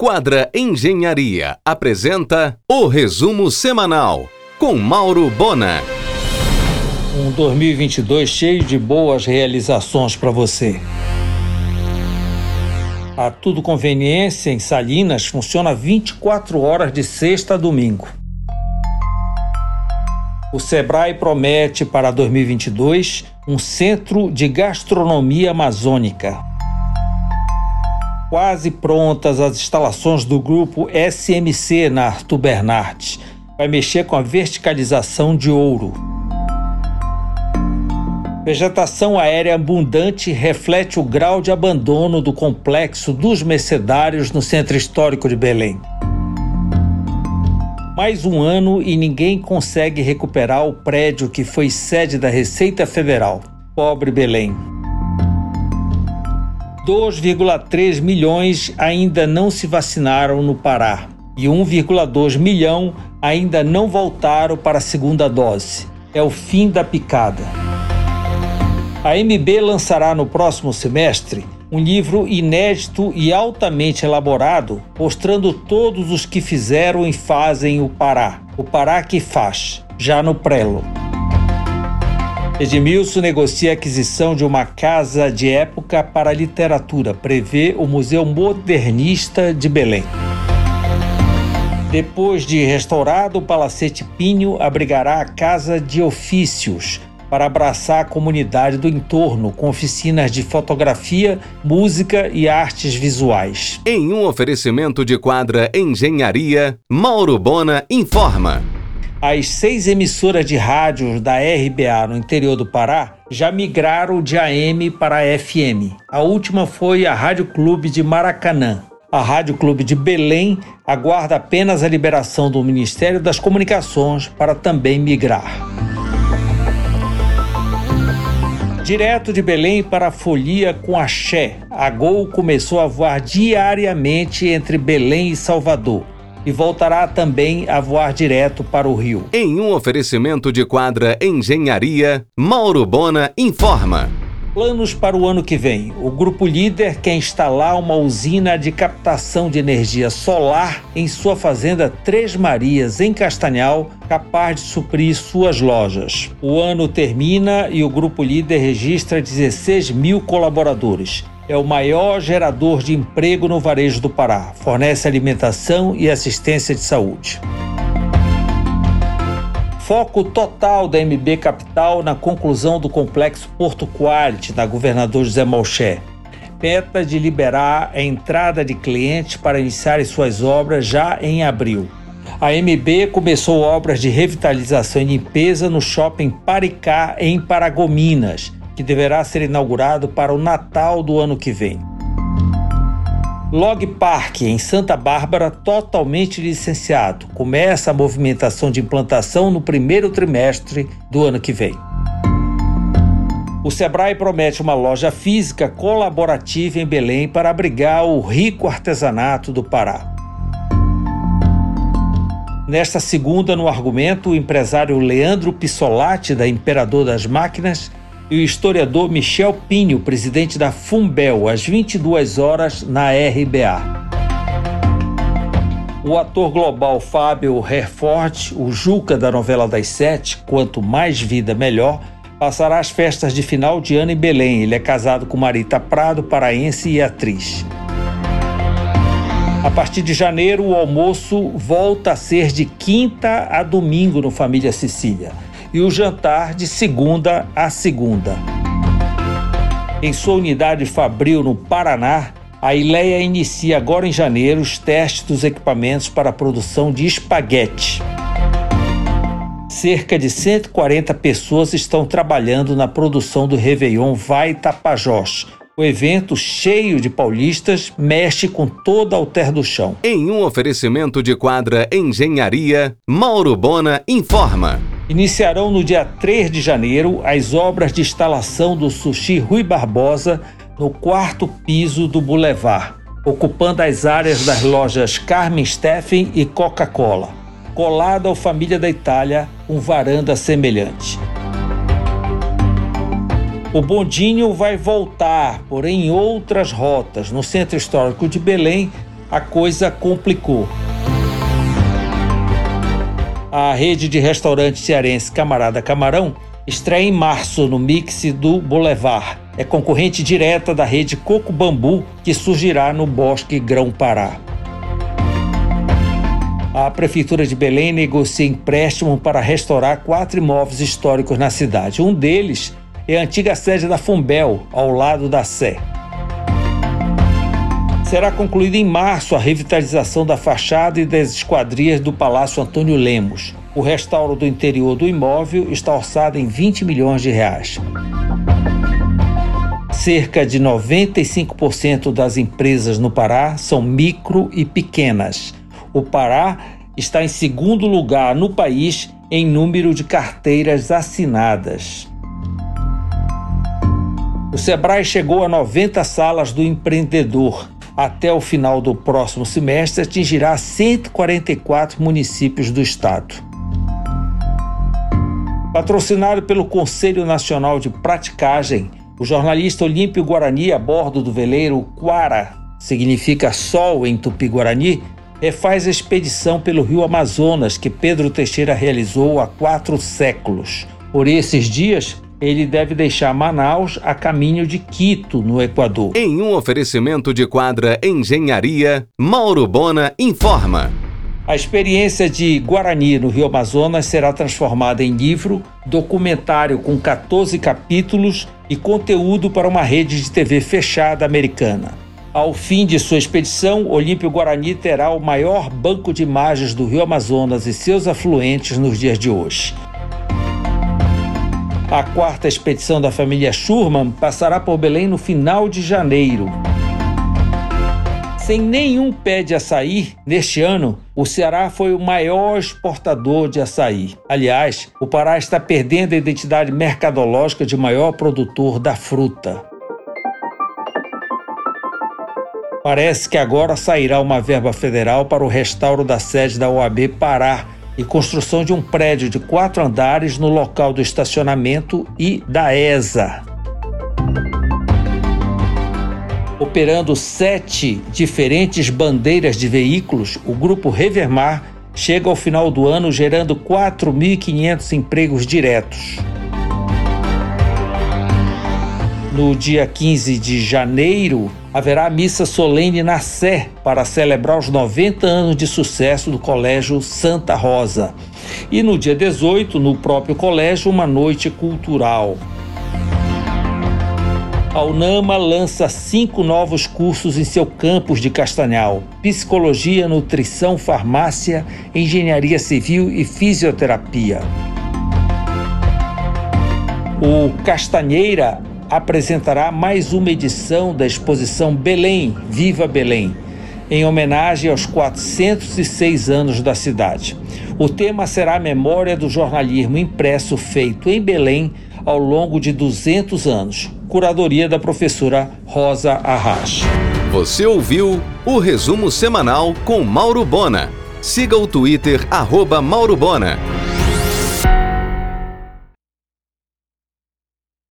Quadra Engenharia apresenta o resumo semanal com Mauro Bona. Um 2022 cheio de boas realizações para você. A Tudo Conveniência em Salinas funciona 24 horas de sexta a domingo. O Sebrae promete para 2022 um centro de gastronomia amazônica. Quase prontas as instalações do grupo SMC na Arthur Bernardes. Vai mexer com a verticalização de ouro. Vegetação aérea abundante reflete o grau de abandono do complexo dos Mercedários no centro histórico de Belém. Mais um ano e ninguém consegue recuperar o prédio que foi sede da Receita Federal. Pobre Belém. 2,3 milhões ainda não se vacinaram no Pará e 1,2 milhão ainda não voltaram para a segunda dose. É o fim da picada. A MB lançará no próximo semestre um livro inédito e altamente elaborado, mostrando todos os que fizeram e fazem o Pará, o Pará que faz, já no prelo. Edmilson negocia a aquisição de uma casa de época para literatura, prevê o Museu Modernista de Belém. Depois de restaurado, o Palacete Pinho abrigará a Casa de Ofícios, para abraçar a comunidade do entorno com oficinas de fotografia, música e artes visuais. Em um oferecimento de quadra Engenharia, Mauro Bona informa. As seis emissoras de rádios da RBA no interior do Pará já migraram de AM para FM. A última foi a Rádio Clube de Maracanã. A Rádio Clube de Belém aguarda apenas a liberação do Ministério das Comunicações para também migrar. Direto de Belém para a Folia com Axé, a Gol começou a voar diariamente entre Belém e Salvador e voltará também a voar direto para o Rio. Em um oferecimento de quadra Engenharia, Mauro Bona informa. Planos para o ano que vem. O grupo líder quer instalar uma usina de captação de energia solar em sua fazenda Três Marias, em Castanhal, capaz de suprir suas lojas. O ano termina e o grupo líder registra 16 mil colaboradores é o maior gerador de emprego no varejo do Pará. Fornece alimentação e assistência de saúde. Foco total da MB Capital na conclusão do complexo Porto Quality da governador José Malché. Meta de liberar a entrada de clientes para iniciar suas obras já em abril. A MB começou obras de revitalização e limpeza no shopping Paricá, em Paragominas, que deverá ser inaugurado para o Natal do ano que vem. Log Park, em Santa Bárbara, totalmente licenciado. Começa a movimentação de implantação no primeiro trimestre do ano que vem. O Sebrae promete uma loja física colaborativa em Belém para abrigar o rico artesanato do Pará. Nesta segunda, no argumento, o empresário Leandro Pissolati, da Imperador das Máquinas, e o historiador Michel Pinho, presidente da Fumbel, às 22 horas na RBA. O ator global Fábio Herford, o Juca da novela das sete, Quanto Mais Vida Melhor, passará as festas de final de ano em Belém. Ele é casado com Marita Prado, paraense e atriz. A partir de janeiro, o almoço volta a ser de quinta a domingo no Família Sicília e o jantar de segunda a segunda. Em sua unidade Fabril, no Paraná, a Ileia inicia agora em janeiro os testes dos equipamentos para a produção de espaguete. Cerca de 140 pessoas estão trabalhando na produção do Réveillon Vai Tapajós. O evento, cheio de paulistas, mexe com toda a alter do chão. Em um oferecimento de quadra Engenharia, Mauro Bona informa. Iniciarão no dia 3 de janeiro as obras de instalação do Sushi Rui Barbosa no quarto piso do Boulevard, ocupando as áreas das lojas Carmen Steffen e Coca-Cola, colado ao Família da Itália, um varanda semelhante. O bondinho vai voltar, porém em outras rotas, no Centro Histórico de Belém, a coisa complicou. A rede de restaurante cearense Camarada Camarão estreia em março no mix do Boulevard. É concorrente direta da rede Coco Bambu, que surgirá no Bosque Grão Pará. A Prefeitura de Belém negocia empréstimo para restaurar quatro imóveis históricos na cidade. Um deles é a antiga sede da Fumbel, ao lado da Sé. Será concluída em março a revitalização da fachada e das esquadrias do Palácio Antônio Lemos. O restauro do interior do imóvel está orçado em 20 milhões de reais. Cerca de 95% das empresas no Pará são micro e pequenas. O Pará está em segundo lugar no país em número de carteiras assinadas. O Sebrae chegou a 90 salas do empreendedor até o final do próximo semestre, atingirá 144 municípios do estado. Patrocinado pelo Conselho Nacional de Praticagem, o jornalista Olímpio Guarani, a bordo do veleiro Quara, significa sol em tupi-guarani, refaz a expedição pelo rio Amazonas que Pedro Teixeira realizou há quatro séculos. Por esses dias, ele deve deixar Manaus a caminho de Quito, no Equador. Em um oferecimento de quadra Engenharia, Mauro Bona informa. A experiência de Guarani no Rio Amazonas será transformada em livro, documentário com 14 capítulos e conteúdo para uma rede de TV fechada americana. Ao fim de sua expedição, Olímpio Guarani terá o maior banco de imagens do Rio Amazonas e seus afluentes nos dias de hoje. A quarta expedição da família Schurman passará por Belém no final de janeiro. Sem nenhum pé de açaí, neste ano, o Ceará foi o maior exportador de açaí. Aliás, o Pará está perdendo a identidade mercadológica de maior produtor da fruta. Parece que agora sairá uma verba federal para o restauro da sede da OAB Pará, e construção de um prédio de quatro andares no local do estacionamento e da ESA. Operando sete diferentes bandeiras de veículos, o grupo Revermar chega ao final do ano gerando 4.500 empregos diretos. No dia 15 de janeiro, haverá missa solene na Sé para celebrar os 90 anos de sucesso do Colégio Santa Rosa. E no dia 18, no próprio colégio, uma noite cultural. A Unama lança cinco novos cursos em seu campus de Castanhal: Psicologia, Nutrição, Farmácia, Engenharia Civil e Fisioterapia. O Castanheira apresentará mais uma edição da exposição Belém, Viva Belém, em homenagem aos 406 anos da cidade. O tema será a memória do jornalismo impresso feito em Belém ao longo de 200 anos. Curadoria da professora Rosa Arras. Você ouviu o resumo semanal com Mauro Bona. Siga o Twitter, arroba Mauro Bona.